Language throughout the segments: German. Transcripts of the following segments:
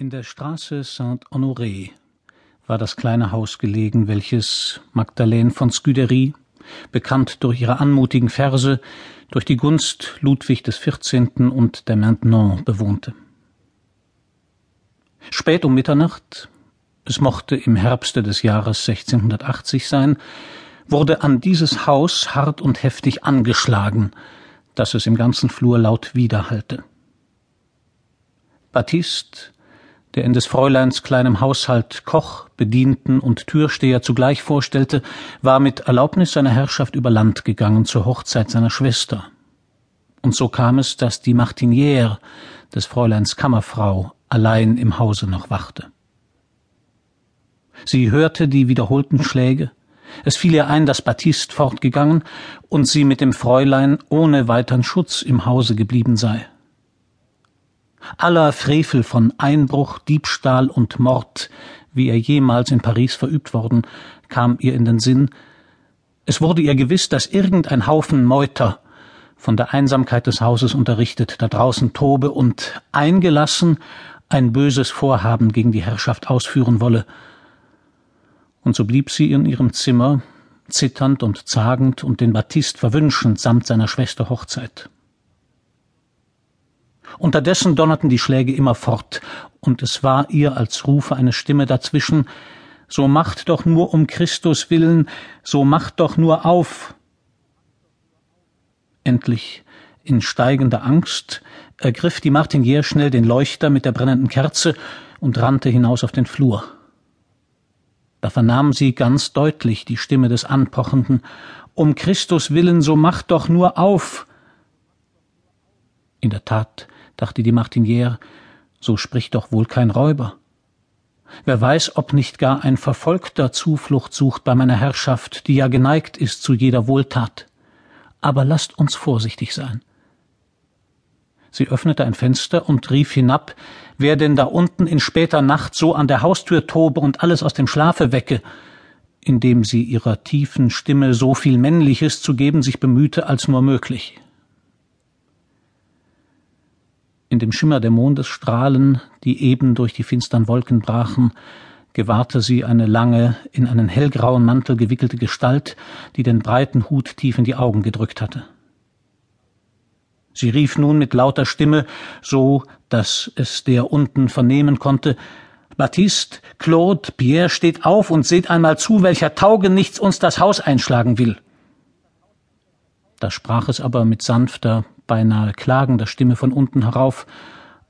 In der Straße Saint-Honoré war das kleine Haus gelegen, welches Magdalene von Scudéry, bekannt durch ihre anmutigen Verse, durch die Gunst Ludwig des XIV. und der Maintenon bewohnte. Spät um Mitternacht, es mochte im Herbste des Jahres 1680 sein, wurde an dieses Haus hart und heftig angeschlagen, dass es im ganzen Flur laut widerhallte. Baptiste, der in des Fräuleins kleinem Haushalt Koch, Bedienten und Türsteher zugleich vorstellte, war mit Erlaubnis seiner Herrschaft über Land gegangen zur Hochzeit seiner Schwester. Und so kam es, dass die Martiniere, des Fräuleins Kammerfrau, allein im Hause noch wachte. Sie hörte die wiederholten Schläge, es fiel ihr ein, dass Baptiste fortgegangen und sie mit dem Fräulein ohne weitern Schutz im Hause geblieben sei. Aller Frevel von Einbruch, Diebstahl und Mord, wie er jemals in Paris verübt worden, kam ihr in den Sinn. Es wurde ihr gewiss, dass irgendein Haufen Meuter, von der Einsamkeit des Hauses unterrichtet, da draußen tobe und eingelassen ein böses Vorhaben gegen die Herrschaft ausführen wolle. Und so blieb sie in ihrem Zimmer, zitternd und zagend und den Baptist verwünschend samt seiner Schwester Hochzeit. Unterdessen donnerten die Schläge immerfort, und es war ihr, als rufe eine Stimme dazwischen So macht doch nur um Christus willen, so macht doch nur auf. Endlich, in steigender Angst, ergriff die Martiniere schnell den Leuchter mit der brennenden Kerze und rannte hinaus auf den Flur. Da vernahm sie ganz deutlich die Stimme des Anpochenden Um Christus willen, so macht doch nur auf. In der Tat, dachte die Martiniere, so spricht doch wohl kein Räuber. Wer weiß, ob nicht gar ein Verfolgter Zuflucht sucht bei meiner Herrschaft, die ja geneigt ist zu jeder Wohltat. Aber lasst uns vorsichtig sein. Sie öffnete ein Fenster und rief hinab, wer denn da unten in später Nacht so an der Haustür tobe und alles aus dem Schlafe wecke, indem sie ihrer tiefen Stimme so viel Männliches zu geben sich bemühte als nur möglich. In dem Schimmer der Mondesstrahlen, die eben durch die finstern Wolken brachen, gewahrte sie eine lange, in einen hellgrauen Mantel gewickelte Gestalt, die den breiten Hut tief in die Augen gedrückt hatte. Sie rief nun mit lauter Stimme, so dass es der unten vernehmen konnte, Baptiste, Claude, Pierre, steht auf und seht einmal zu, welcher Taugenichts uns das Haus einschlagen will. Da sprach es aber mit sanfter, beinahe klagender Stimme von unten herauf.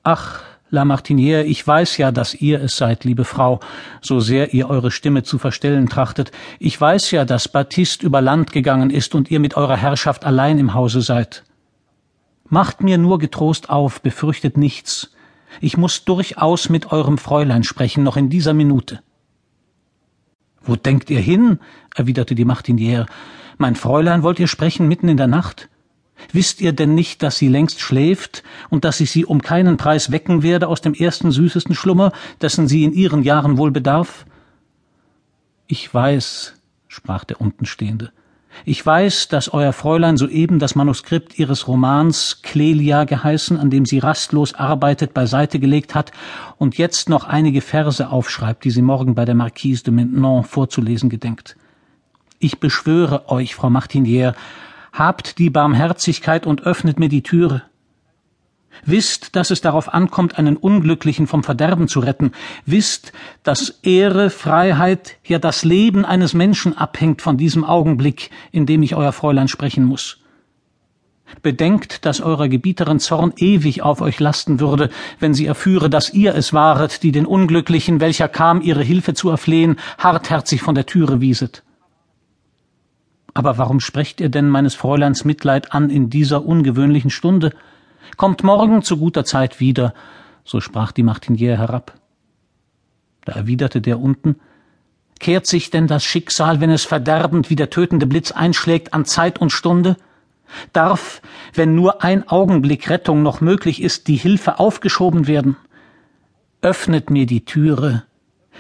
Ach, La Martiniere, ich weiß ja, dass ihr es seid, liebe Frau, so sehr ihr eure Stimme zu verstellen trachtet. Ich weiß ja, dass Baptiste über Land gegangen ist und ihr mit eurer Herrschaft allein im Hause seid. Macht mir nur getrost auf, befürchtet nichts. Ich muss durchaus mit eurem Fräulein sprechen, noch in dieser Minute. Wo denkt ihr hin? erwiderte die Martiniere. Mein Fräulein wollt ihr sprechen mitten in der Nacht? Wisst ihr denn nicht, dass sie längst schläft und dass ich sie um keinen Preis wecken werde aus dem ersten süßesten Schlummer, dessen sie in ihren Jahren wohl bedarf? Ich weiß, sprach der Untenstehende, ich weiß, dass euer Fräulein soeben das Manuskript ihres Romans Clelia geheißen, an dem sie rastlos arbeitet, beiseite gelegt hat und jetzt noch einige Verse aufschreibt, die sie morgen bei der Marquise de Maintenon vorzulesen gedenkt. Ich beschwöre euch, Frau Martiniere, Habt die Barmherzigkeit und öffnet mir die Türe. Wisst, dass es darauf ankommt, einen Unglücklichen vom Verderben zu retten. Wisst, dass Ehre, Freiheit, ja das Leben eines Menschen abhängt von diesem Augenblick, in dem ich euer Fräulein sprechen muss. Bedenkt, dass eurer Gebieterin Zorn ewig auf euch lasten würde, wenn sie erführe, dass ihr es waret, die den Unglücklichen, welcher kam, ihre Hilfe zu erflehen, hartherzig von der Türe wieset. Aber warum sprecht ihr denn meines Fräuleins Mitleid an in dieser ungewöhnlichen Stunde? Kommt morgen zu guter Zeit wieder, so sprach die Martiniere herab. Da erwiderte der unten, Kehrt sich denn das Schicksal, wenn es verderbend wie der tötende Blitz einschlägt, an Zeit und Stunde? Darf, wenn nur ein Augenblick Rettung noch möglich ist, die Hilfe aufgeschoben werden? Öffnet mir die Türe,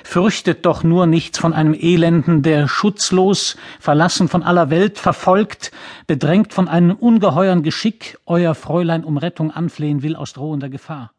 Fürchtet doch nur nichts von einem Elenden, der schutzlos, verlassen von aller Welt, verfolgt, bedrängt von einem ungeheuern Geschick, euer Fräulein um Rettung anflehen will aus drohender Gefahr.